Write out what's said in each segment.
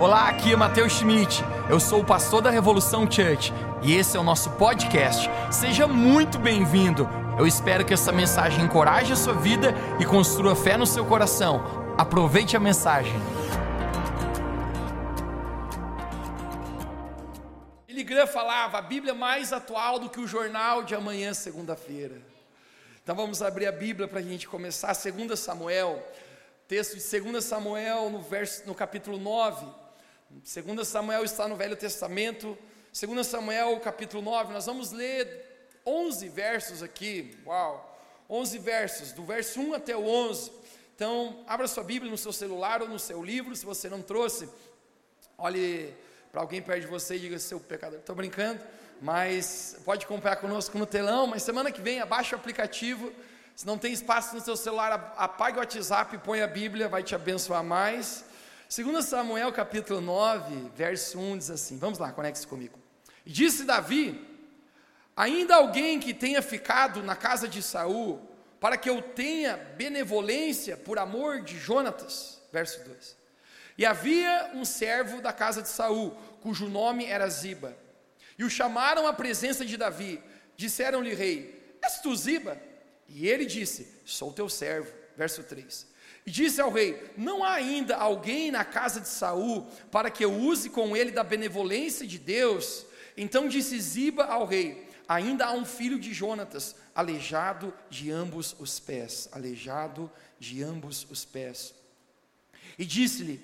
Olá, aqui é Matheus Schmidt. Eu sou o pastor da Revolução Church e esse é o nosso podcast. Seja muito bem-vindo. Eu espero que essa mensagem encoraje a sua vida e construa fé no seu coração. Aproveite a mensagem. Billy Graham falava: a Bíblia é mais atual do que o jornal de amanhã, segunda-feira. Então vamos abrir a Bíblia para a gente começar. 2 Samuel, texto de 2 Samuel, no, verso, no capítulo 9. 2 Samuel está no Velho Testamento. 2 Samuel, capítulo 9, nós vamos ler 11 versos aqui. Uau! 11 versos, do verso 1 até o 11. Então, abra sua Bíblia no seu celular ou no seu livro, se você não trouxe. Olhe para alguém perto de você e diga: seu pecador. Estou brincando, mas pode comprar conosco no telão. Mas semana que vem, abaixe o aplicativo. Se não tem espaço no seu celular, apague o WhatsApp e põe a Bíblia, vai te abençoar mais. 2 Samuel capítulo 9, verso 1 diz assim: Vamos lá, conecte-se comigo. Disse Davi: Ainda alguém que tenha ficado na casa de Saul, para que eu tenha benevolência por amor de Jonatas. Verso 2. E havia um servo da casa de Saul, cujo nome era Ziba. E o chamaram à presença de Davi. Disseram-lhe, rei: És tu Ziba? E ele disse: Sou teu servo. Verso 3. E disse ao rei: Não há ainda alguém na casa de Saul para que eu use com ele da benevolência de Deus? Então disse Ziba ao rei: Ainda há um filho de Jonatas, aleijado de ambos os pés, aleijado de ambos os pés. E disse-lhe: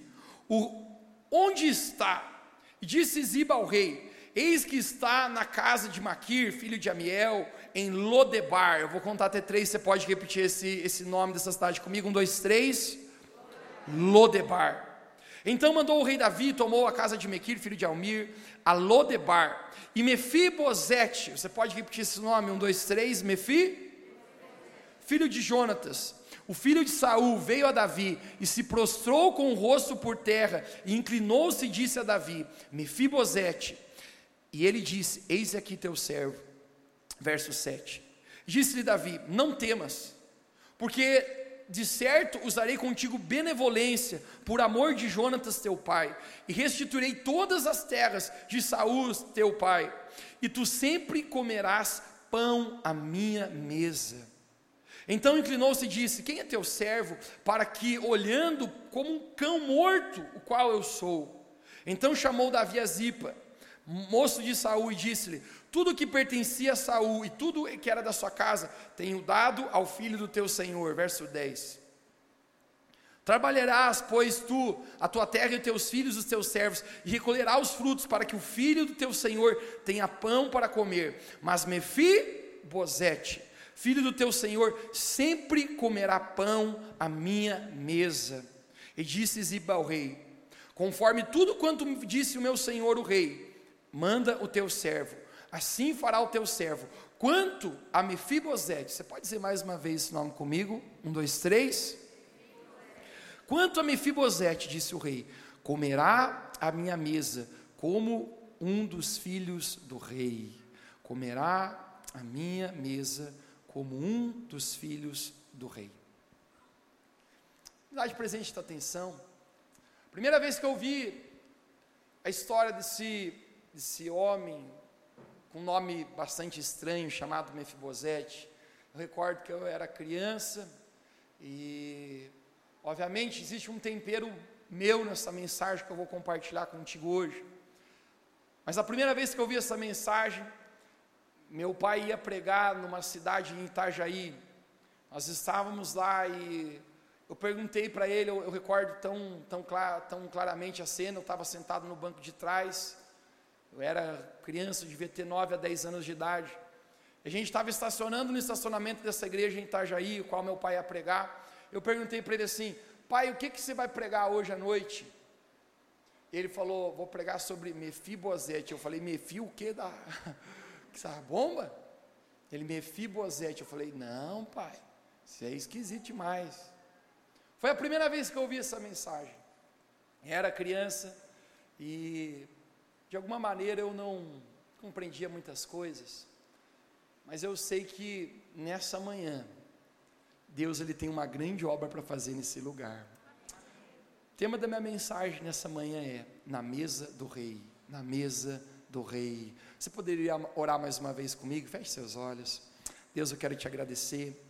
Onde está? E disse Ziba ao rei: Eis que está na casa de Maquir, filho de Amiel, em Lodebar. Eu vou contar até três, você pode repetir esse, esse nome dessa cidade comigo. Um, dois, três. Lodebar. Então mandou o rei Davi, tomou a casa de Mequir, filho de Almir, a Lodebar. E Mefibosete, você pode repetir esse nome? Um, dois, três. Mefi, filho de Jonatas. O filho de Saul veio a Davi e se prostrou com o rosto por terra e inclinou-se e disse a Davi: Mefibosete, e ele disse: Eis aqui teu servo. Verso 7. Disse-lhe Davi: Não temas, porque de certo usarei contigo benevolência, por amor de Jonatas teu pai, e restituirei todas as terras de Saul teu pai, e tu sempre comerás pão à minha mesa. Então inclinou-se e disse: Quem é teu servo, para que, olhando como um cão morto, o qual eu sou? Então chamou Davi a Zipa moço de Saul, e disse-lhe: Tudo que pertencia a Saul e tudo que era da sua casa, tenho dado ao filho do teu senhor. Verso 10. Trabalharás, pois, tu, a tua terra e os teus filhos, os teus servos, e recolherás os frutos, para que o filho do teu senhor tenha pão para comer. Mas Mefi, Bozete, filho do teu senhor, sempre comerá pão à minha mesa. E disse Ziba ao rei: Conforme tudo quanto disse o meu senhor o rei, manda o teu servo, assim fará o teu servo. Quanto a Mefibosete, você pode dizer mais uma vez esse nome comigo? Um, dois, três. Quanto a Mefibosete, disse o rei, comerá a minha mesa como um dos filhos do rei. Comerá a minha mesa como um dos filhos do rei. Dá de presente da atenção. Primeira vez que eu vi a história desse desse homem um nome bastante estranho chamado Mefibosete. Eu recordo que eu era criança e, obviamente, existe um tempero meu nessa mensagem que eu vou compartilhar contigo hoje. Mas a primeira vez que eu vi essa mensagem, meu pai ia pregar numa cidade em Itajaí. Nós estávamos lá e eu perguntei para ele, eu, eu, recordo tão, tão, tão claramente a cena, eu estava sentado no banco de trás, eu era criança, devia ter 9 a 10 anos de idade. A gente estava estacionando no estacionamento dessa igreja em Itajaí, o qual meu pai ia pregar. Eu perguntei para ele assim: pai, o que, que você vai pregar hoje à noite? Ele falou: vou pregar sobre Mefibosete. Eu falei: Mefi o que da. Essa bomba? Ele, Mefibosete. Eu falei: não, pai, isso é esquisito demais. Foi a primeira vez que eu ouvi essa mensagem. era criança e de alguma maneira eu não compreendia muitas coisas, mas eu sei que nessa manhã Deus ele tem uma grande obra para fazer nesse lugar. O tema da minha mensagem nessa manhã é Na mesa do rei, na mesa do rei. Você poderia orar mais uma vez comigo? Feche seus olhos. Deus, eu quero te agradecer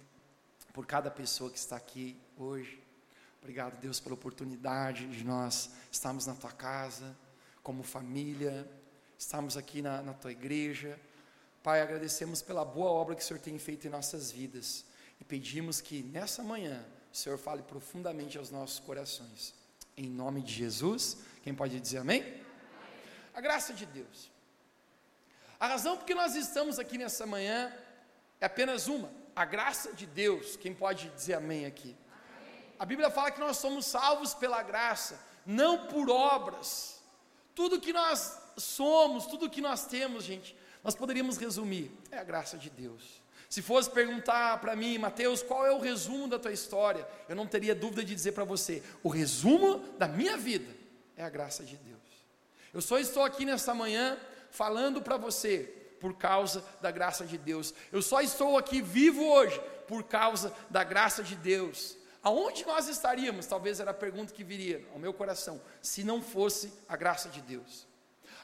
por cada pessoa que está aqui hoje. Obrigado, Deus, pela oportunidade de nós estarmos na tua casa, como família, estarmos aqui na, na tua igreja. Pai, agradecemos pela boa obra que o Senhor tem feito em nossas vidas e pedimos que nessa manhã o Senhor fale profundamente aos nossos corações. Em nome de Jesus, quem pode dizer amém? A graça de Deus. A razão por que nós estamos aqui nessa manhã é apenas uma: a graça de Deus. Quem pode dizer amém aqui? A Bíblia fala que nós somos salvos pela graça, não por obras. Tudo que nós somos, tudo que nós temos, gente, nós poderíamos resumir: é a graça de Deus. Se fosse perguntar para mim, Mateus, qual é o resumo da tua história, eu não teria dúvida de dizer para você: o resumo da minha vida é a graça de Deus. Eu só estou aqui nessa manhã falando para você por causa da graça de Deus. Eu só estou aqui vivo hoje por causa da graça de Deus. Aonde nós estaríamos? Talvez era a pergunta que viria ao meu coração, se não fosse a graça de Deus.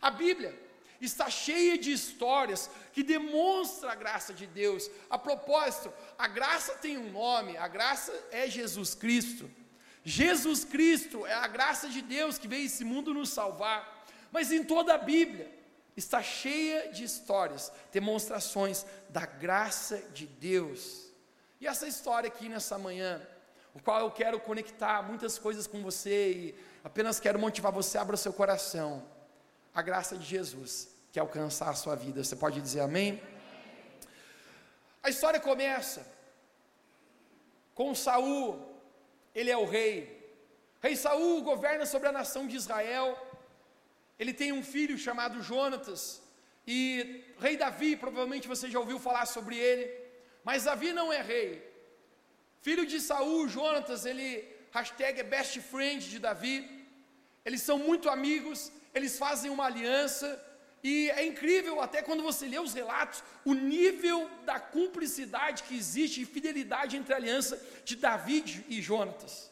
A Bíblia está cheia de histórias que demonstram a graça de Deus. A propósito, a graça tem um nome, a graça é Jesus Cristo. Jesus Cristo é a graça de Deus que veio esse mundo nos salvar. Mas em toda a Bíblia está cheia de histórias, demonstrações da graça de Deus. E essa história aqui nessa manhã, o qual eu quero conectar muitas coisas com você e apenas quero motivar você, abra o seu coração. A graça de Jesus que alcançar a sua vida. Você pode dizer amém? A história começa com Saul, ele é o rei. Rei Saul governa sobre a nação de Israel. Ele tem um filho chamado Jonatas. E rei Davi, provavelmente você já ouviu falar sobre ele. Mas Davi não é rei. Filho de Saul, Jonatas, ele hashtag é best friend de Davi. Eles são muito amigos, eles fazem uma aliança. E é incrível, até quando você lê os relatos, o nível da cumplicidade que existe e fidelidade entre a aliança de Davi e Jonatas.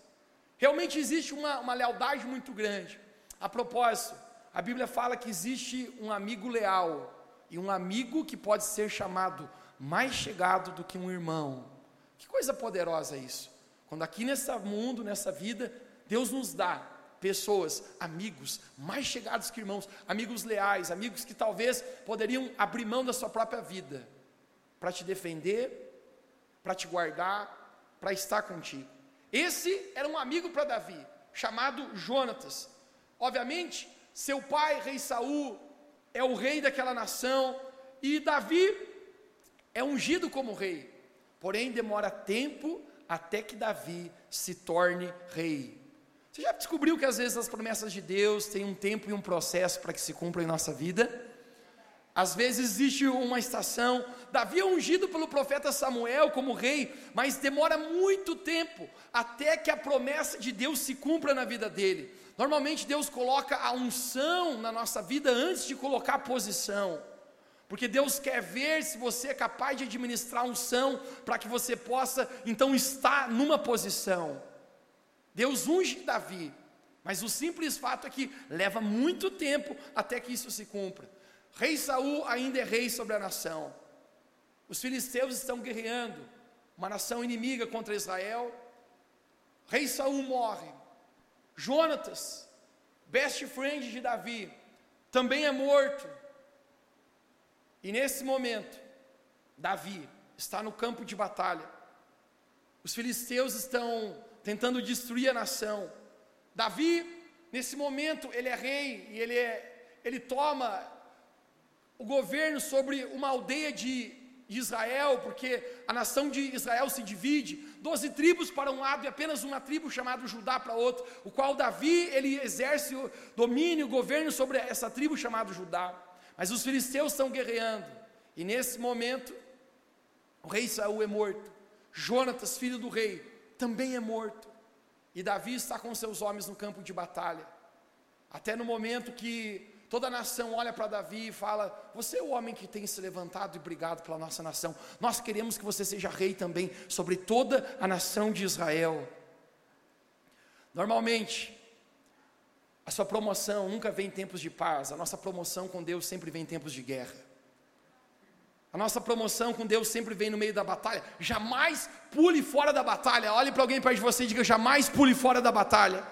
Realmente existe uma, uma lealdade muito grande. A propósito, a Bíblia fala que existe um amigo leal e um amigo que pode ser chamado mais chegado do que um irmão. Que coisa poderosa isso. Quando aqui nesse mundo, nessa vida, Deus nos dá pessoas, amigos, mais chegados que irmãos, amigos leais, amigos que talvez poderiam abrir mão da sua própria vida para te defender, para te guardar, para estar contigo. Esse era um amigo para Davi, chamado Jonatas. Obviamente, seu pai, rei Saul, é o rei daquela nação, e Davi é ungido como rei. Porém, demora tempo até que Davi se torne rei. Você já descobriu que às vezes as promessas de Deus têm um tempo e um processo para que se cumpram em nossa vida? Às vezes existe uma estação. Davi é ungido pelo profeta Samuel como rei, mas demora muito tempo até que a promessa de Deus se cumpra na vida dele. Normalmente Deus coloca a unção na nossa vida antes de colocar a posição. Porque Deus quer ver se você é capaz de administrar unção para que você possa então estar numa posição. Deus unge Davi, mas o simples fato é que leva muito tempo até que isso se cumpra. Rei Saul ainda é rei sobre a nação. Os filisteus estão guerreando, uma nação inimiga contra Israel. Rei Saul morre. Jonatas, best friend de Davi, também é morto. E nesse momento, Davi está no campo de batalha. Os filisteus estão tentando destruir a nação. Davi, nesse momento, ele é rei e ele, é, ele toma o governo sobre uma aldeia de Israel, porque a nação de Israel se divide, doze tribos para um lado e apenas uma tribo chamada Judá para outro, o qual Davi ele exerce o domínio, o governo sobre essa tribo chamada Judá. Mas os filisteus estão guerreando, e nesse momento o rei Saul é morto. Jonatas, filho do rei, também é morto. E Davi está com seus homens no campo de batalha. Até no momento que toda a nação olha para Davi e fala: Você é o homem que tem se levantado e brigado pela nossa nação. Nós queremos que você seja rei também sobre toda a nação de Israel. Normalmente, A sua promoção nunca vem em tempos de paz, a nossa promoção com Deus sempre vem em tempos de guerra. A nossa promoção com Deus sempre vem no meio da batalha. Jamais pule fora da batalha. Olhe para alguém perto de você e diga: jamais pule fora da batalha.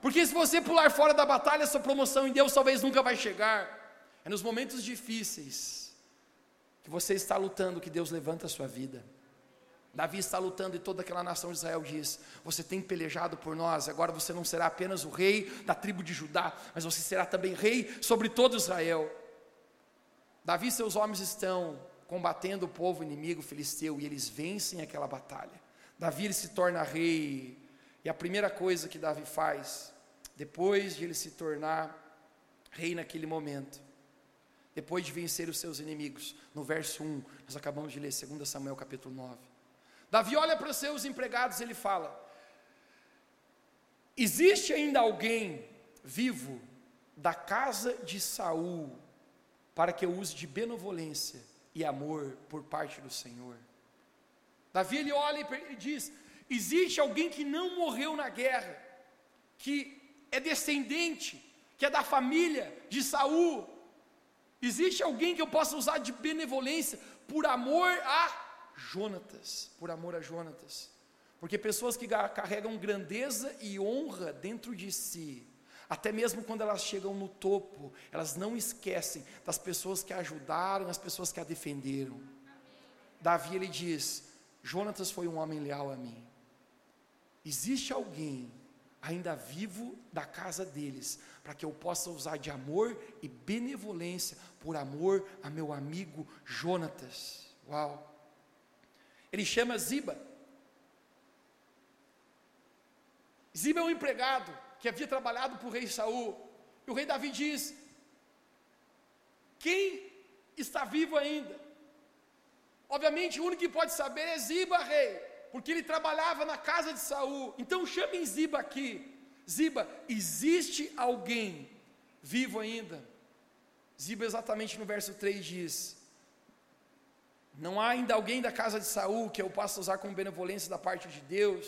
Porque se você pular fora da batalha, sua promoção em Deus talvez nunca vai chegar. É nos momentos difíceis que você está lutando que Deus levanta a sua vida. Davi está lutando e toda aquela nação de Israel diz: Você tem pelejado por nós, agora você não será apenas o rei da tribo de Judá, mas você será também rei sobre todo Israel. Davi e seus homens estão combatendo o povo inimigo filisteu e eles vencem aquela batalha. Davi se torna rei, e a primeira coisa que Davi faz, depois de ele se tornar rei naquele momento, depois de vencer os seus inimigos, no verso 1, nós acabamos de ler 2 Samuel capítulo 9. Davi olha para os seus empregados e ele fala: Existe ainda alguém vivo da casa de Saul para que eu use de benevolência e amor por parte do Senhor. Davi ele olha e diz: existe alguém que não morreu na guerra, que é descendente, que é da família de Saul. Existe alguém que eu possa usar de benevolência por amor a Jonatas, por amor a Jonatas. Porque pessoas que carregam grandeza e honra dentro de si, até mesmo quando elas chegam no topo, elas não esquecem das pessoas que a ajudaram, as pessoas que a defenderam. Davi ele diz: Jonatas foi um homem leal a mim. Existe alguém ainda vivo da casa deles, para que eu possa usar de amor e benevolência por amor a meu amigo Jonatas. Uau! Ele chama Ziba. Ziba é um empregado que havia trabalhado para o rei Saul. E o rei Davi diz: Quem está vivo ainda? Obviamente, o único que pode saber é Ziba, rei, porque ele trabalhava na casa de Saul. Então chamem Ziba aqui. Ziba, existe alguém vivo ainda? Ziba, exatamente no verso 3 diz: Não há ainda alguém da casa de Saul que eu possa usar como benevolência da parte de Deus.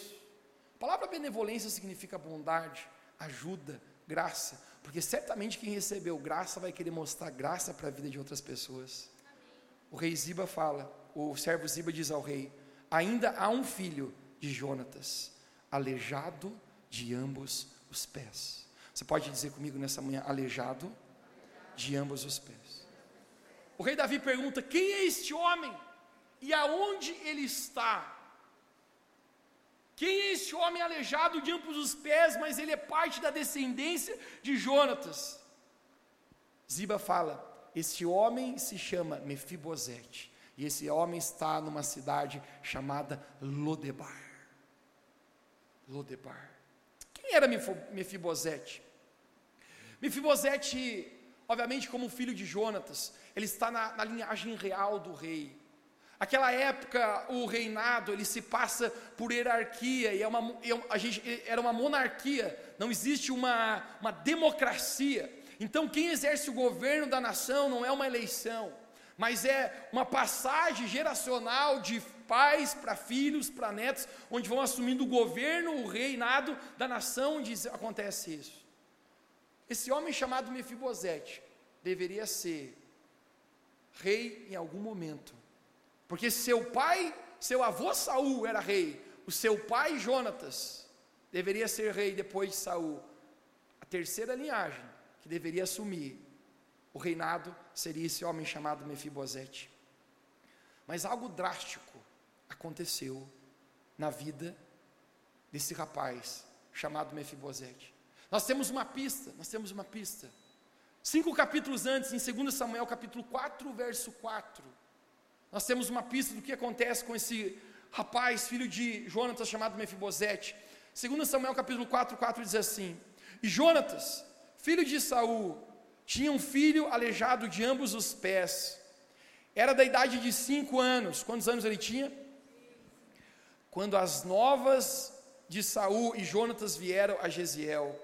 A palavra benevolência significa bondade ajuda, graça, porque certamente quem recebeu graça vai querer mostrar graça para a vida de outras pessoas. O rei Ziba fala, o servo Ziba diz ao rei: ainda há um filho de Jonatas, aleijado de ambos os pés. Você pode dizer comigo nessa manhã, aleijado de ambos os pés. O rei Davi pergunta: quem é este homem? E aonde ele está? Quem é esse homem aleijado de ambos os pés, mas ele é parte da descendência de Jonatas? Ziba fala: esse homem se chama Mefibosete, e esse homem está numa cidade chamada Lodebar. Lodebar. Quem era Mefibosete? Mefibosete, obviamente, como filho de Jonatas, ele está na, na linhagem real do rei. Aquela época, o reinado, ele se passa por hierarquia, e é uma, é gente, era uma monarquia, não existe uma, uma democracia. Então, quem exerce o governo da nação não é uma eleição, mas é uma passagem geracional de pais para filhos, para netos, onde vão assumindo o governo, o reinado da nação, onde acontece isso. Esse homem chamado Mefibosete deveria ser rei em algum momento, porque seu pai, seu avô Saul era rei, o seu pai Jonatas deveria ser rei depois de Saul. A terceira linhagem que deveria assumir o reinado seria esse homem chamado Mefibosete. Mas algo drástico aconteceu na vida desse rapaz chamado Mefibosete. Nós temos uma pista, nós temos uma pista. Cinco capítulos antes, em 2 Samuel capítulo 4, verso 4, nós temos uma pista do que acontece com esse rapaz, filho de Jonatas, chamado Mefibosete. 2 Samuel capítulo 4, 4 diz assim: E Jonatas, filho de Saul, tinha um filho aleijado de ambos os pés. Era da idade de cinco anos. Quantos anos ele tinha? Quando as novas de Saul e Jonatas vieram a Jesiel.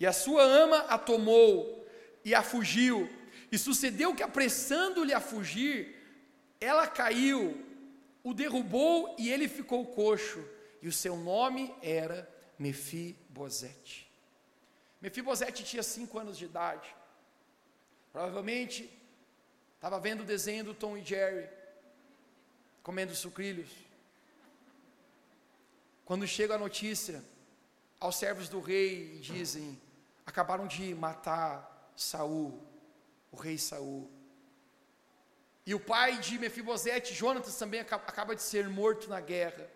E a sua ama a tomou e a fugiu. E sucedeu que, apressando-lhe a fugir, ela caiu, o derrubou e ele ficou coxo, e o seu nome era Mefibosete. Mefibosete tinha cinco anos de idade. Provavelmente estava vendo o desenho do Tom e Jerry, comendo sucrilhos. Quando chega a notícia aos servos do rei e dizem: acabaram de matar Saul, o rei Saul. E o pai de Mefibosete, Jonatas, também acaba de ser morto na guerra.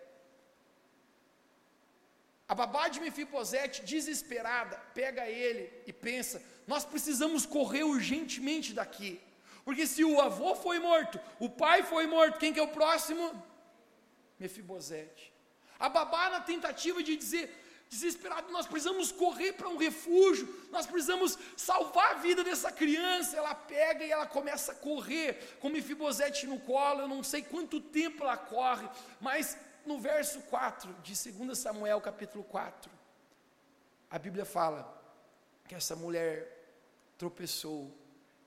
A babá de Mefibosete, desesperada, pega ele e pensa: nós precisamos correr urgentemente daqui. Porque se o avô foi morto, o pai foi morto, quem que é o próximo? Mefibosete. A babá na tentativa de dizer, desesperado, nós precisamos correr para um refúgio, nós precisamos salvar a vida dessa criança. Ela pega e ela começa a correr com Mefibosete no colo. Eu não sei quanto tempo ela corre, mas no verso 4 de 2 Samuel, capítulo 4, a Bíblia fala que essa mulher tropeçou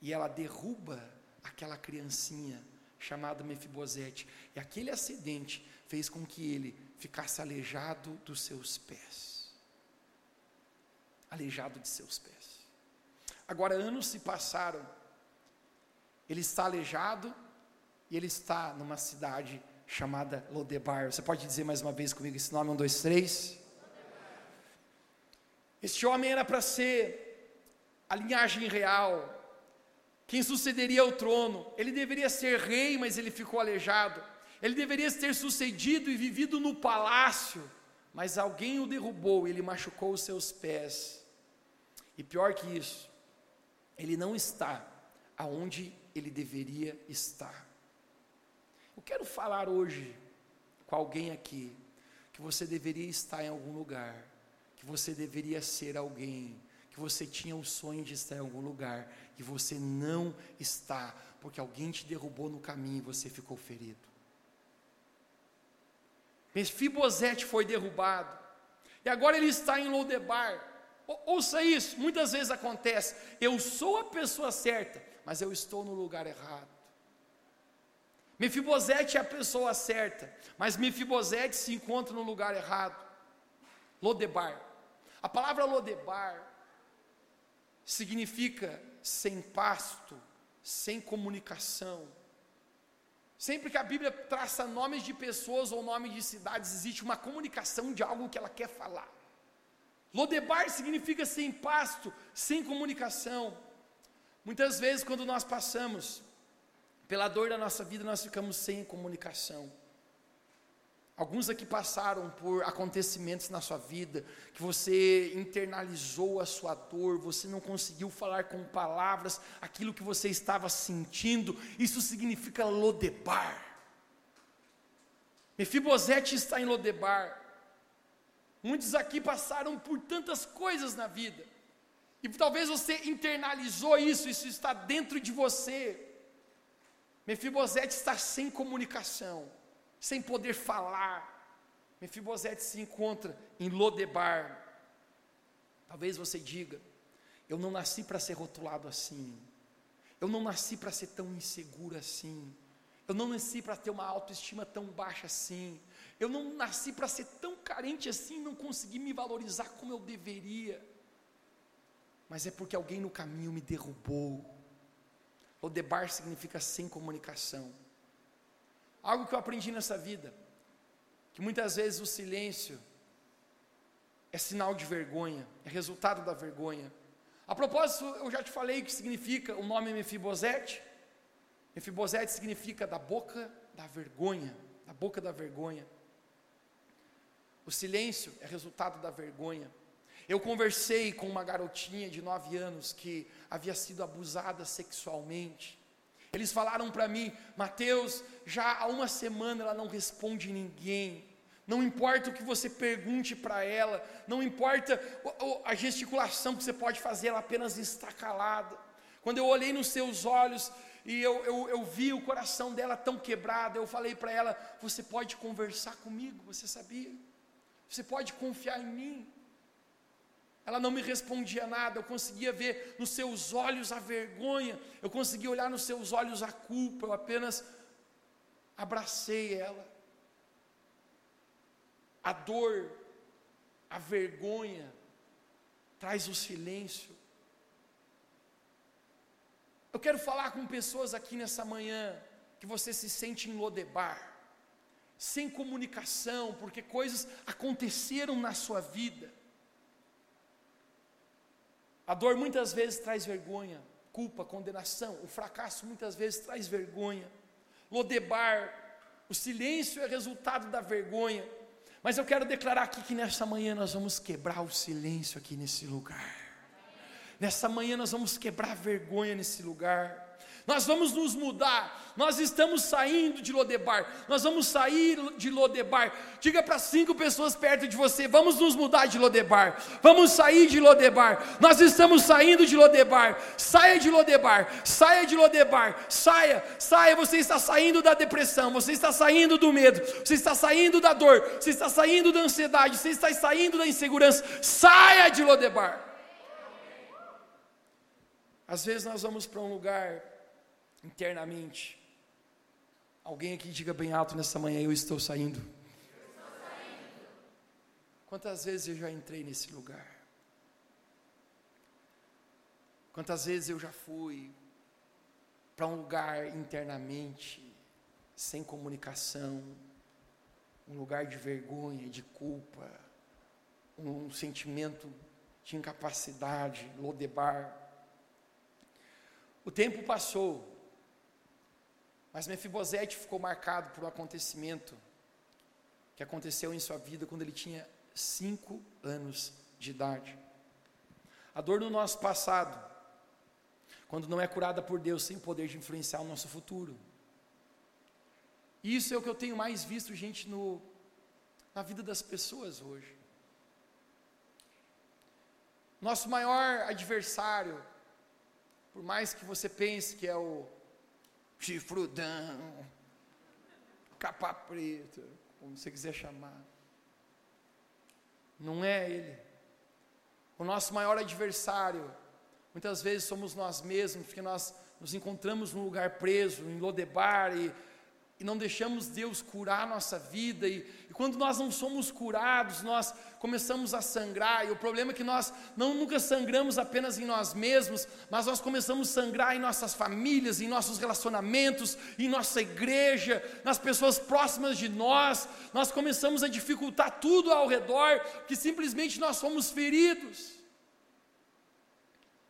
e ela derruba aquela criancinha chamada Mefibosete. E aquele acidente fez com que ele ficasse aleijado dos seus pés. Aleijado de seus pés. Agora, anos se passaram, ele está aleijado e ele está numa cidade chamada Lodebar. Você pode dizer mais uma vez comigo esse nome? Um, dois, três. Este homem era para ser a linhagem real, quem sucederia ao trono. Ele deveria ser rei, mas ele ficou aleijado. Ele deveria ter sucedido e vivido no palácio, mas alguém o derrubou, ele machucou os seus pés. E pior que isso, ele não está aonde ele deveria estar. Eu quero falar hoje com alguém aqui que você deveria estar em algum lugar, que você deveria ser alguém, que você tinha o sonho de estar em algum lugar e você não está, porque alguém te derrubou no caminho e você ficou ferido. Mefibosete foi derrubado, e agora ele está em Lodebar. Ouça isso, muitas vezes acontece. Eu sou a pessoa certa, mas eu estou no lugar errado. Mefibosete é a pessoa certa, mas Mefibosete se encontra no lugar errado. Lodebar. A palavra Lodebar significa sem pasto, sem comunicação. Sempre que a Bíblia traça nomes de pessoas ou nomes de cidades, existe uma comunicação de algo que ela quer falar. Lodebar significa sem pasto, sem comunicação. Muitas vezes, quando nós passamos pela dor da nossa vida, nós ficamos sem comunicação. Alguns aqui passaram por acontecimentos na sua vida, que você internalizou a sua dor, você não conseguiu falar com palavras aquilo que você estava sentindo, isso significa Lodebar. Mefibosete está em Lodebar. Muitos aqui passaram por tantas coisas na vida, e talvez você internalizou isso, isso está dentro de você. Mefibosete está sem comunicação sem poder falar. Mefibosete se encontra em Lodebar. Talvez você diga: Eu não nasci para ser rotulado assim. Eu não nasci para ser tão inseguro assim. Eu não nasci para ter uma autoestima tão baixa assim. Eu não nasci para ser tão carente assim, não consegui me valorizar como eu deveria. Mas é porque alguém no caminho me derrubou. Lodebar significa sem comunicação. Algo que eu aprendi nessa vida, que muitas vezes o silêncio é sinal de vergonha, é resultado da vergonha. A propósito, eu já te falei o que significa o nome Mefibosete. Mefibosete significa da boca da vergonha, da boca da vergonha. O silêncio é resultado da vergonha. Eu conversei com uma garotinha de nove anos que havia sido abusada sexualmente. Eles falaram para mim, Mateus, já há uma semana ela não responde ninguém. Não importa o que você pergunte para ela, não importa a gesticulação que você pode fazer, ela apenas está calada. Quando eu olhei nos seus olhos e eu, eu, eu vi o coração dela tão quebrado, eu falei para ela: Você pode conversar comigo, você sabia? Você pode confiar em mim. Ela não me respondia nada, eu conseguia ver nos seus olhos a vergonha, eu conseguia olhar nos seus olhos a culpa, eu apenas abracei ela. A dor, a vergonha, traz o silêncio. Eu quero falar com pessoas aqui nessa manhã que você se sente em Lodebar, sem comunicação, porque coisas aconteceram na sua vida. A dor muitas vezes traz vergonha, culpa, condenação. O fracasso muitas vezes traz vergonha. Lodebar, o silêncio é resultado da vergonha. Mas eu quero declarar aqui que nessa manhã nós vamos quebrar o silêncio aqui nesse lugar. Nessa manhã nós vamos quebrar vergonha nesse lugar nós vamos nos mudar, nós estamos saindo de Lodebar, nós vamos sair de Lodebar. Diga para cinco pessoas perto de você: vamos nos mudar de Lodebar, vamos sair de Lodebar, nós estamos saindo de Lodebar. Saia de Lodebar, saia de Lodebar, saia, saia. Você está saindo da depressão, você está saindo do medo, você está saindo da dor, você está saindo da ansiedade, você está saindo da insegurança. Saia de Lodebar. Às vezes nós vamos para um lugar internamente. Alguém aqui diga bem alto nessa manhã: Eu estou saindo. Quantas vezes eu já entrei nesse lugar? Quantas vezes eu já fui para um lugar internamente, sem comunicação, um lugar de vergonha, de culpa, um sentimento de incapacidade, lodebar. O tempo passou, mas Mefibosete ficou marcado por um acontecimento que aconteceu em sua vida quando ele tinha cinco anos de idade. A dor do nosso passado, quando não é curada por Deus, tem o poder de influenciar o nosso futuro. Isso é o que eu tenho mais visto, gente, no, na vida das pessoas hoje. Nosso maior adversário, por mais que você pense que é o chifrudão, capa preta, como você quiser chamar. Não é ele. O nosso maior adversário, muitas vezes somos nós mesmos, porque nós nos encontramos num lugar preso, em Lodebar, e e não deixamos Deus curar a nossa vida, e, e, quando nós não somos curados, nós começamos a sangrar, e o problema é que nós não nunca sangramos apenas em nós mesmos, mas nós começamos a sangrar em nossas famílias, em nossos relacionamentos, em nossa igreja, nas pessoas próximas de nós, nós começamos a dificultar tudo ao redor, que simplesmente nós somos feridos.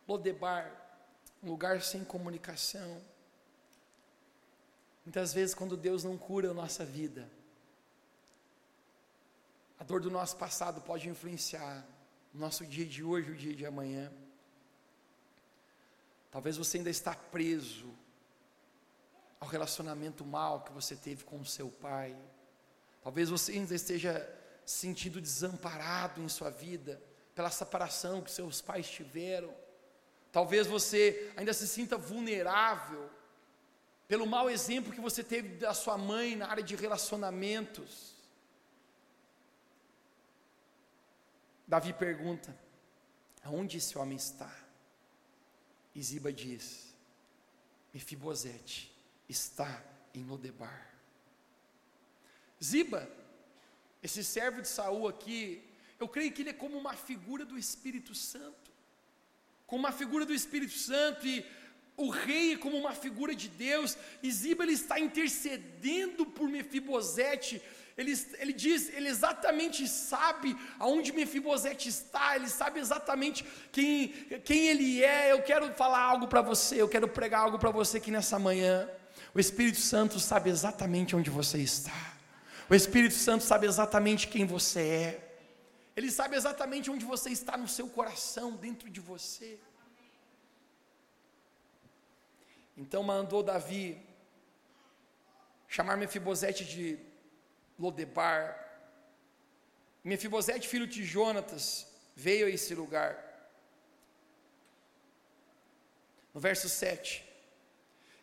Lodebar, um lugar sem comunicação, Muitas vezes, quando Deus não cura a nossa vida, a dor do nosso passado pode influenciar o nosso dia de hoje, o dia de amanhã. Talvez você ainda está preso ao relacionamento mal que você teve com o seu pai. Talvez você ainda esteja sentindo desamparado em sua vida pela separação que seus pais tiveram. Talvez você ainda se sinta vulnerável pelo mau exemplo que você teve da sua mãe na área de relacionamentos. Davi pergunta: aonde esse homem está? E Ziba diz: Mefibosete está em Lodebar. Ziba, esse servo de Saul aqui, eu creio que ele é como uma figura do Espírito Santo, como uma figura do Espírito Santo e o rei como uma figura de Deus, e Ziba ele está intercedendo por Mefibosete, ele, ele diz, ele exatamente sabe aonde Mefibosete está, ele sabe exatamente quem, quem ele é, eu quero falar algo para você, eu quero pregar algo para você aqui nessa manhã, o Espírito Santo sabe exatamente onde você está, o Espírito Santo sabe exatamente quem você é, ele sabe exatamente onde você está no seu coração, dentro de você, Então mandou Davi chamar Mefibosete de Lodebar. Mefibosete, filho de Jonatas, veio a esse lugar. No verso 7.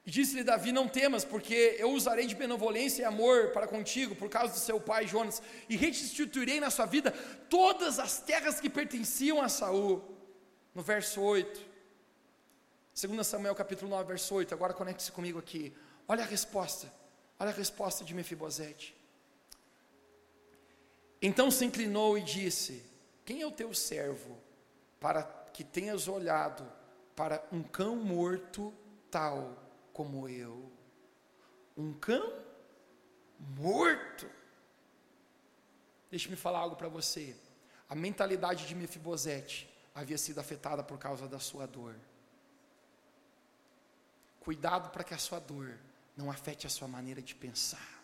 E disse-lhe Davi: Não temas, porque eu usarei de benevolência e amor para contigo, por causa do seu pai Jonas, e restituirei na sua vida todas as terras que pertenciam a Saul. No verso 8. 2 Samuel capítulo 9, verso 8. Agora conecte-se comigo aqui. Olha a resposta. Olha a resposta de Mefibosete. Então se inclinou e disse: Quem é o teu servo para que tenhas olhado para um cão morto tal como eu. Um cão morto. Deixe-me falar algo para você. A mentalidade de Mefibosete havia sido afetada por causa da sua dor. Cuidado para que a sua dor não afete a sua maneira de pensar.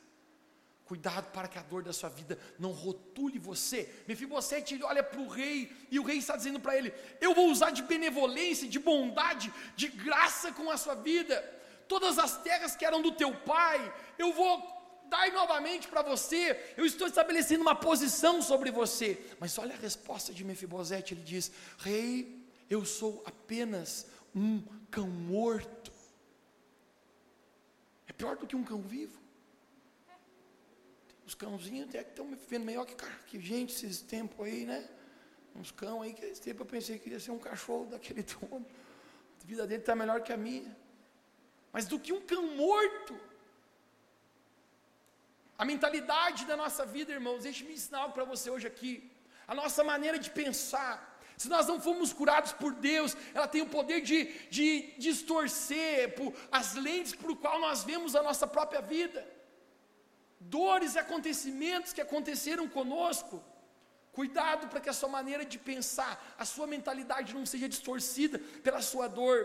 Cuidado para que a dor da sua vida não rotule você. Mefibosete, olha para o rei e o rei está dizendo para ele: Eu vou usar de benevolência, de bondade, de graça com a sua vida. Todas as terras que eram do teu pai, eu vou dar novamente para você. Eu estou estabelecendo uma posição sobre você. Mas olha a resposta de Mefibosete: ele diz: Rei, eu sou apenas um cão morto. Pior do que um cão vivo. Os cãozinhos até que estão vivendo melhor que, que gente esses tempos aí, né? Uns cão aí que esse tempo eu pensei que ia ser um cachorro daquele todo. A vida dele está melhor que a minha. Mas do que um cão morto. A mentalidade da nossa vida, irmãos, deixe-me ensinar algo para você hoje aqui. A nossa maneira de pensar. Se nós não fomos curados por Deus, ela tem o poder de, de distorcer por, as lentes por qual nós vemos a nossa própria vida dores e acontecimentos que aconteceram conosco. Cuidado para que a sua maneira de pensar, a sua mentalidade não seja distorcida pela sua dor.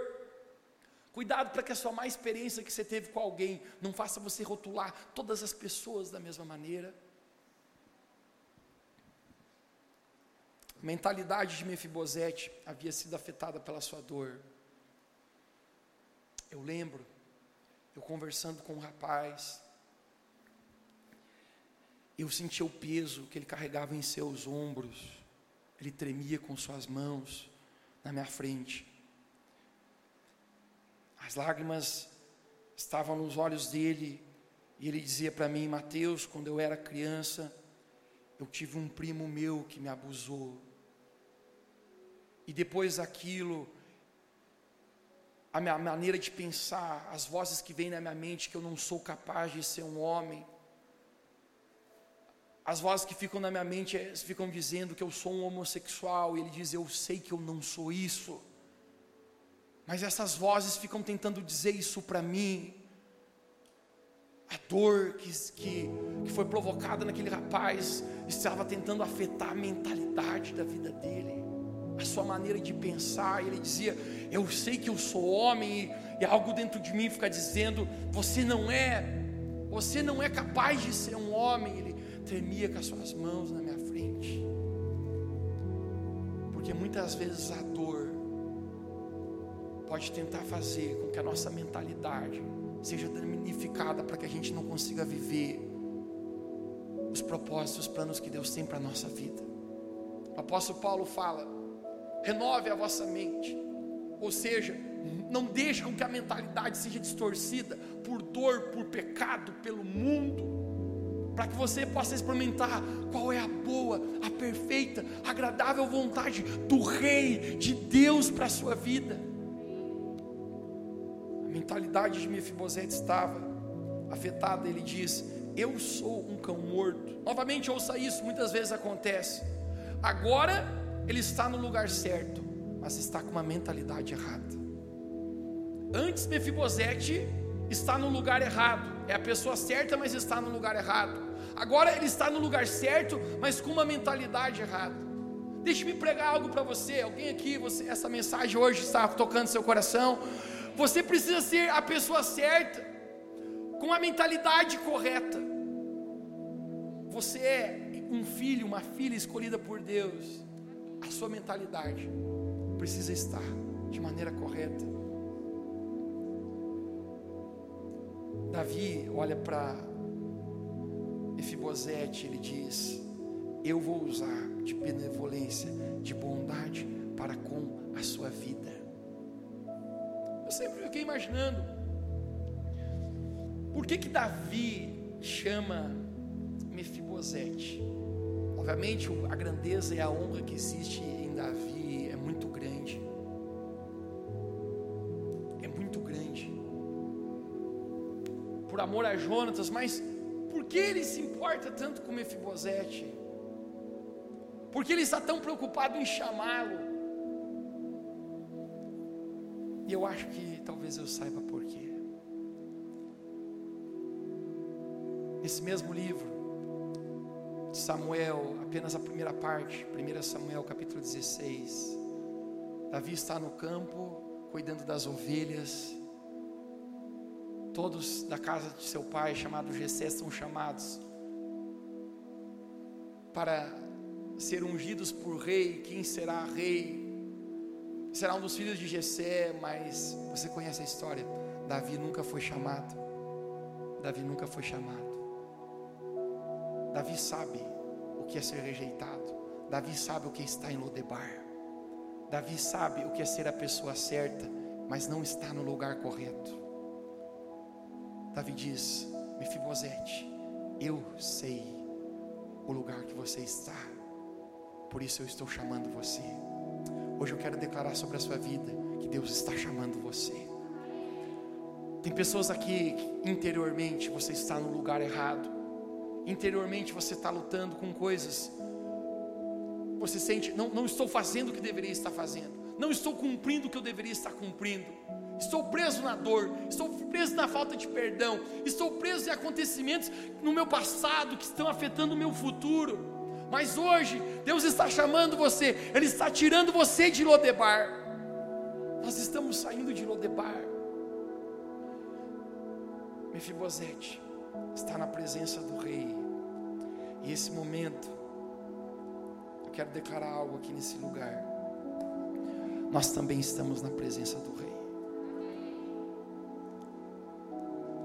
Cuidado para que a sua má experiência que você teve com alguém não faça você rotular todas as pessoas da mesma maneira. Mentalidade de Mefibosete havia sido afetada pela sua dor. Eu lembro, eu conversando com um rapaz, eu sentia o peso que ele carregava em seus ombros. Ele tremia com suas mãos na minha frente. As lágrimas estavam nos olhos dele e ele dizia para mim: Mateus, quando eu era criança, eu tive um primo meu que me abusou. E depois daquilo, a minha maneira de pensar, as vozes que vêm na minha mente que eu não sou capaz de ser um homem, as vozes que ficam na minha mente é, ficam dizendo que eu sou um homossexual, e ele diz: Eu sei que eu não sou isso. Mas essas vozes ficam tentando dizer isso para mim. A dor que, que, que foi provocada naquele rapaz estava tentando afetar a mentalidade da vida dele, a sua maneira de pensar. Ele dizia: Eu sei que eu sou homem, e, e algo dentro de mim fica dizendo: Você não é, você não é capaz de ser um homem. Ele, tremia com as suas mãos na minha frente. Porque muitas vezes a dor pode tentar fazer com que a nossa mentalidade seja danificada para que a gente não consiga viver os propósitos, os planos que Deus tem para a nossa vida. O apóstolo Paulo fala: renove a vossa mente, ou seja, não deixe com que a mentalidade seja distorcida por dor, por pecado, pelo mundo para que você possa experimentar qual é a boa, a perfeita, agradável vontade do Rei, de Deus para a sua vida. A mentalidade de Mefibosete estava afetada, ele diz: Eu sou um cão morto. Novamente, ouça isso, muitas vezes acontece. Agora ele está no lugar certo, mas está com uma mentalidade errada. Antes Mefibosete está no lugar errado, é a pessoa certa, mas está no lugar errado. Agora ele está no lugar certo, mas com uma mentalidade errada. Deixe-me pregar algo para você. Alguém aqui, você, essa mensagem hoje está tocando seu coração. Você precisa ser a pessoa certa, com a mentalidade correta. Você é um filho, uma filha escolhida por Deus. A sua mentalidade precisa estar de maneira correta. Davi olha para Efibosete, ele diz: Eu vou usar de benevolência, de bondade para com a sua vida. Eu sempre fiquei imaginando, por que que Davi chama Mefibosete? Obviamente, a grandeza e a honra que existe em Davi é muito grande. É muito grande. Por amor a Jonatas, mas por que ele se importa tanto com Mefibosete? Por que ele está tão preocupado em chamá-lo? E eu acho que talvez eu saiba por quê. Esse mesmo livro, Samuel, apenas a primeira parte, 1 Samuel capítulo 16. Davi está no campo, cuidando das ovelhas. Todos da casa de seu pai, chamado Jessé, são chamados para ser ungidos por rei. Quem será rei? Será um dos filhos de Jessé, mas você conhece a história. Davi nunca foi chamado. Davi nunca foi chamado. Davi sabe o que é ser rejeitado. Davi sabe o que é estar em Lodebar. Davi sabe o que é ser a pessoa certa, mas não está no lugar correto. Davi diz: Mefibosete, eu sei o lugar que você está, por isso eu estou chamando você. Hoje eu quero declarar sobre a sua vida que Deus está chamando você. Tem pessoas aqui que interiormente você está no lugar errado interiormente você está lutando com coisas, você sente, não, não estou fazendo o que deveria estar fazendo, não estou cumprindo o que eu deveria estar cumprindo, estou preso na dor, estou preso na falta de perdão, estou preso em acontecimentos no meu passado que estão afetando o meu futuro. Mas hoje, Deus está chamando você, Ele está tirando você de Lodebar. Nós estamos saindo de Lodebar. Mefibosete, está na presença do Rei. E esse momento, eu quero declarar algo aqui nesse lugar. Nós também estamos na presença do Rei.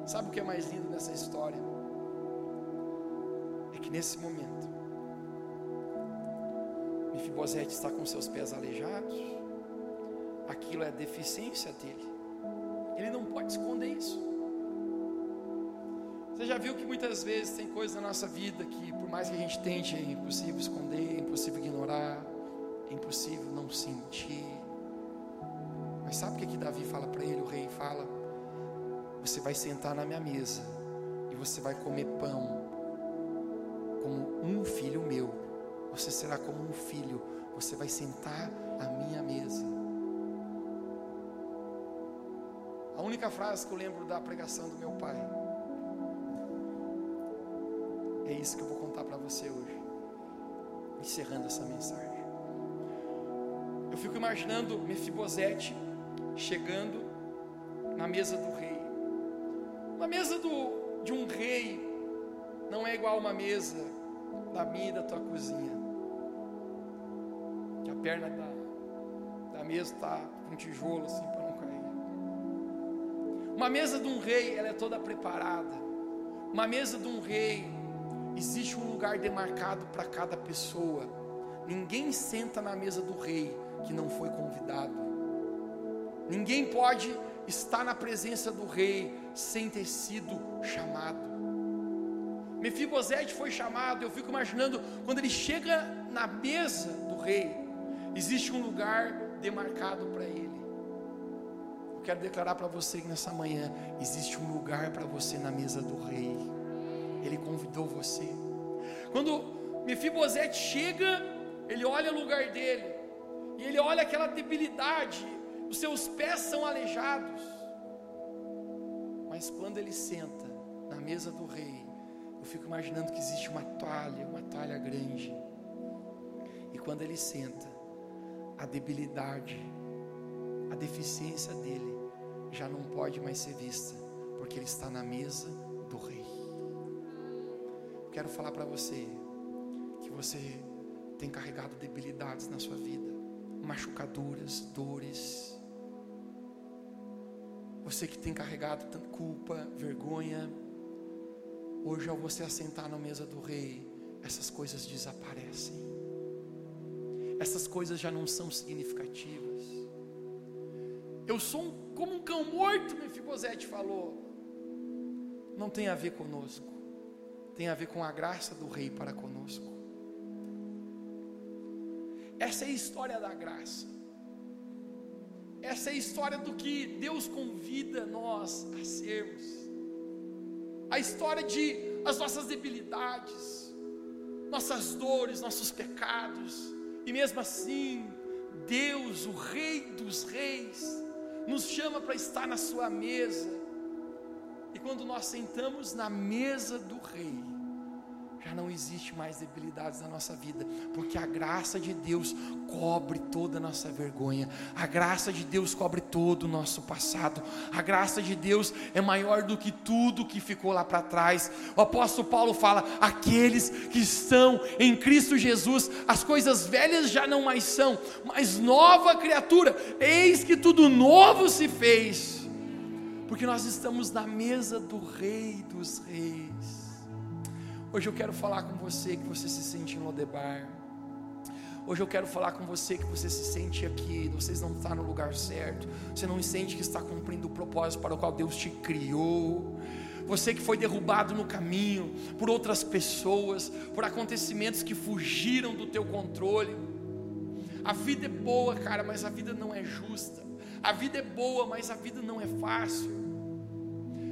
Sabe o que é mais lindo nessa história? É que nesse momento, Mefibosete está com seus pés aleijados, aquilo é deficiência dele, ele não pode esconder isso. Você já viu que muitas vezes tem coisas na nossa vida que, por mais que a gente tente, é impossível esconder, é impossível ignorar, é impossível não sentir. Mas sabe o que, que Davi fala para ele? O rei fala: Você vai sentar na minha mesa e você vai comer pão como um filho meu. Você será como um filho. Você vai sentar à minha mesa. A única frase que eu lembro da pregação do meu pai é isso que eu vou contar para você hoje, encerrando essa mensagem. Eu fico imaginando Mefibosete chegando na mesa do rei. Uma mesa do, de um rei não é igual uma mesa da minha e da tua cozinha. Que a perna da, da mesa está com tijolo assim para não cair. Uma mesa de um rei, ela é toda preparada. Uma mesa de um rei, Existe um lugar demarcado para cada pessoa. Ninguém senta na mesa do rei que não foi convidado. Ninguém pode estar na presença do rei sem ter sido chamado. Mefibosete foi chamado, eu fico imaginando quando ele chega na mesa do rei, existe um lugar demarcado para ele. Eu quero declarar para você que nessa manhã existe um lugar para você na mesa do rei. Ele convidou você. Quando Mefibosete chega, ele olha o lugar dele, e ele olha aquela debilidade, os seus pés são aleijados. Mas quando ele senta na mesa do rei, eu fico imaginando que existe uma toalha, uma toalha grande. E quando ele senta, a debilidade, a deficiência dele já não pode mais ser vista, porque ele está na mesa do rei quero falar para você que você tem carregado debilidades na sua vida, machucaduras, dores. Você que tem carregado tanta culpa, vergonha, hoje ao você assentar na mesa do rei, essas coisas desaparecem. Essas coisas já não são significativas. Eu sou um, como um cão morto, Mefibosete falou. Não tem a ver conosco tem a ver com a graça do Rei para conosco. Essa é a história da graça. Essa é a história do que Deus convida nós a sermos. A história de as nossas debilidades, nossas dores, nossos pecados, e mesmo assim, Deus, o Rei dos Reis, nos chama para estar na sua mesa. E quando nós sentamos na mesa do Rei, já não existe mais debilidades na nossa vida, porque a graça de Deus cobre toda a nossa vergonha, a graça de Deus cobre todo o nosso passado, a graça de Deus é maior do que tudo que ficou lá para trás. O apóstolo Paulo fala: aqueles que estão em Cristo Jesus, as coisas velhas já não mais são, mas nova criatura, eis que tudo novo se fez, porque nós estamos na mesa do Rei dos Reis. Hoje eu quero falar com você que você se sente em Lodebar. Hoje eu quero falar com você que você se sente aqui, você não está no lugar certo, você não sente que está cumprindo o propósito para o qual Deus te criou. Você que foi derrubado no caminho por outras pessoas, por acontecimentos que fugiram do teu controle. A vida é boa, cara, mas a vida não é justa. A vida é boa, mas a vida não é fácil.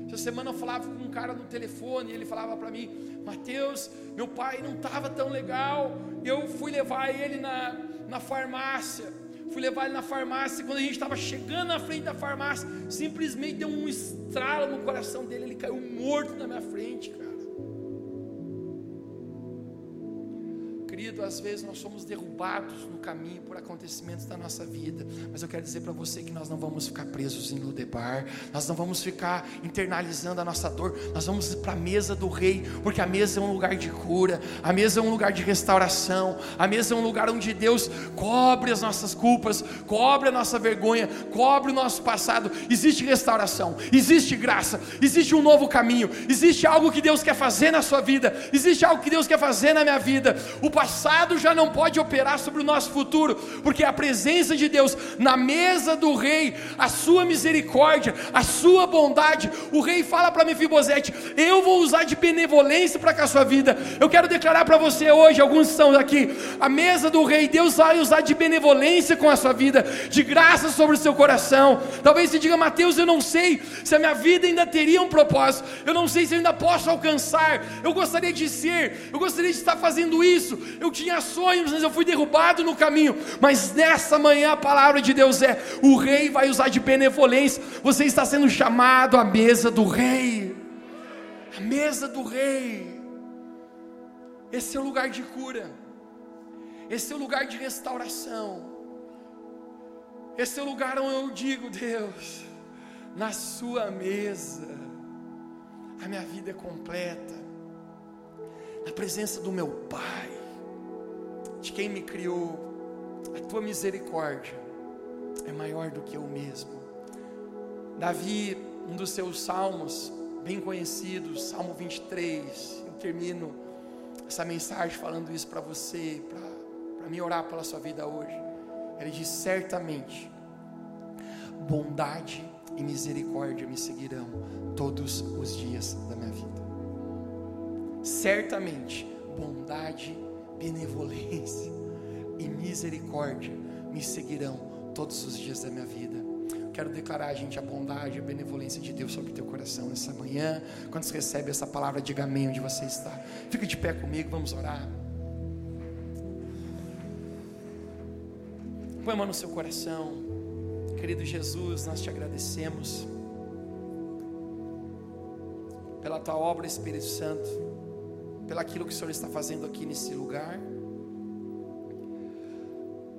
Essa semana eu falava com um cara no telefone ele falava para mim: Mateus, meu pai não estava tão legal. Eu fui levar ele na, na farmácia. Fui levar ele na farmácia. Quando a gente estava chegando na frente da farmácia, simplesmente deu um estralo no coração dele. Ele caiu morto na minha frente, cara. Querido, às vezes nós somos derrubados no caminho por acontecimentos da nossa vida, mas eu quero dizer para você que nós não vamos ficar presos em Ludebar, nós não vamos ficar internalizando a nossa dor, nós vamos para a mesa do Rei, porque a mesa é um lugar de cura, a mesa é um lugar de restauração, a mesa é um lugar onde Deus cobre as nossas culpas, cobre a nossa vergonha, cobre o nosso passado. Existe restauração, existe graça, existe um novo caminho, existe algo que Deus quer fazer na sua vida, existe algo que Deus quer fazer na minha vida. O passado passado já não pode operar sobre o nosso futuro, porque a presença de Deus na mesa do rei, a sua misericórdia, a sua bondade, o rei fala para Mefibosete: Eu vou usar de benevolência para com a sua vida. Eu quero declarar para você hoje, alguns estão aqui, a mesa do rei, Deus vai usar de benevolência com a sua vida, de graça sobre o seu coração. Talvez você diga, Mateus, eu não sei se a minha vida ainda teria um propósito, eu não sei se eu ainda posso alcançar, eu gostaria de ser, eu gostaria de estar fazendo isso, eu tinha sonhos, mas eu fui derrubado no caminho. Mas nessa manhã a palavra de Deus é: o rei vai usar de benevolência. Você está sendo chamado à mesa do rei. A mesa do rei. Esse é o lugar de cura. Esse é o lugar de restauração. Esse é o lugar onde eu digo, Deus, na sua mesa, a minha vida é completa, na presença do meu Pai, de quem me criou, a tua misericórdia é maior do que eu mesmo. Davi, um dos seus salmos bem conhecidos, Salmo 23, eu termino essa mensagem falando isso para você, para me orar pela sua vida hoje. Ele diz: certamente, bondade e misericórdia me seguirão todos os dias da minha vida. Certamente, bondade e benevolência e misericórdia me seguirão todos os dias da minha vida. Quero declarar, gente, a bondade e a benevolência de Deus sobre teu coração nessa manhã. Quando você recebe essa palavra, diga amém onde você está. Fica de pé comigo, vamos orar. Põe a mão no seu coração. Querido Jesus, nós te agradecemos pela tua obra, Espírito Santo pelaquilo que o Senhor está fazendo aqui nesse lugar.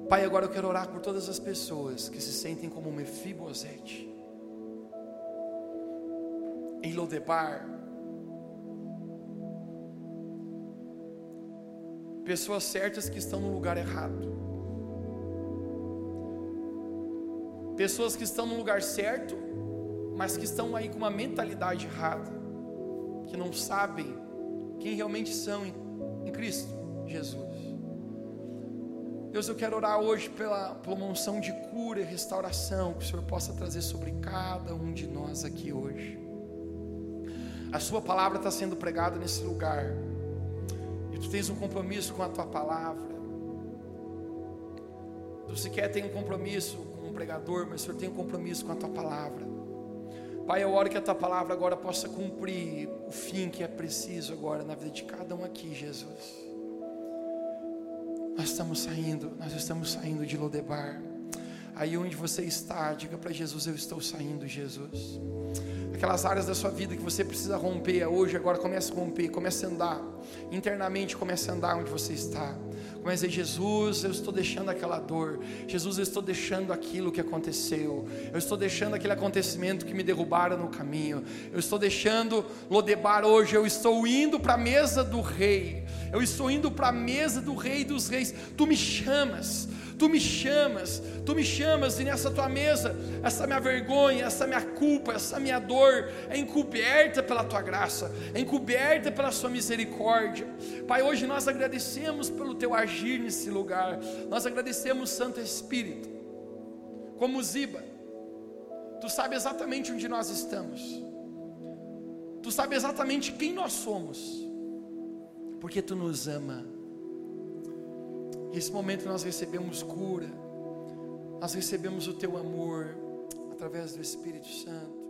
Pai, agora eu quero orar por todas as pessoas que se sentem como Mefibosete, em Lodebar, pessoas certas que estão no lugar errado, pessoas que estão no lugar certo, mas que estão aí com uma mentalidade errada, que não sabem quem realmente são em, em Cristo Jesus. Deus, eu quero orar hoje pela, pela unção de cura e restauração que o Senhor possa trazer sobre cada um de nós aqui hoje. A Sua palavra está sendo pregada nesse lugar, e tu tens um compromisso com a Tua palavra. Tu sequer tem um compromisso com um pregador, mas o Senhor tem um compromisso com a Tua palavra. Pai, eu oro que a tua palavra agora possa cumprir o fim que é preciso agora na vida de cada um aqui, Jesus. Nós estamos saindo, nós estamos saindo de Lodebar. Aí onde você está, diga para Jesus: Eu estou saindo, Jesus. Aquelas áreas da sua vida que você precisa romper hoje, agora comece a romper, comece a andar. Internamente comece a andar onde você está. Comece a Jesus, eu estou deixando aquela dor. Jesus, eu estou deixando aquilo que aconteceu. Eu estou deixando aquele acontecimento que me derrubaram no caminho. Eu estou deixando Lodebar hoje. Eu estou indo para a mesa do rei. Eu estou indo para a mesa do rei dos reis. Tu me chamas Tu me chamas, tu me chamas, e nessa tua mesa, essa minha vergonha, essa minha culpa, essa minha dor é encoberta pela tua graça, é encoberta pela sua misericórdia. Pai, hoje nós agradecemos pelo teu agir nesse lugar, nós agradecemos, Santo Espírito, como Ziba, tu sabe exatamente onde nós estamos, tu sabe exatamente quem nós somos, porque tu nos ama. Nesse momento nós recebemos cura, nós recebemos o teu amor através do Espírito Santo.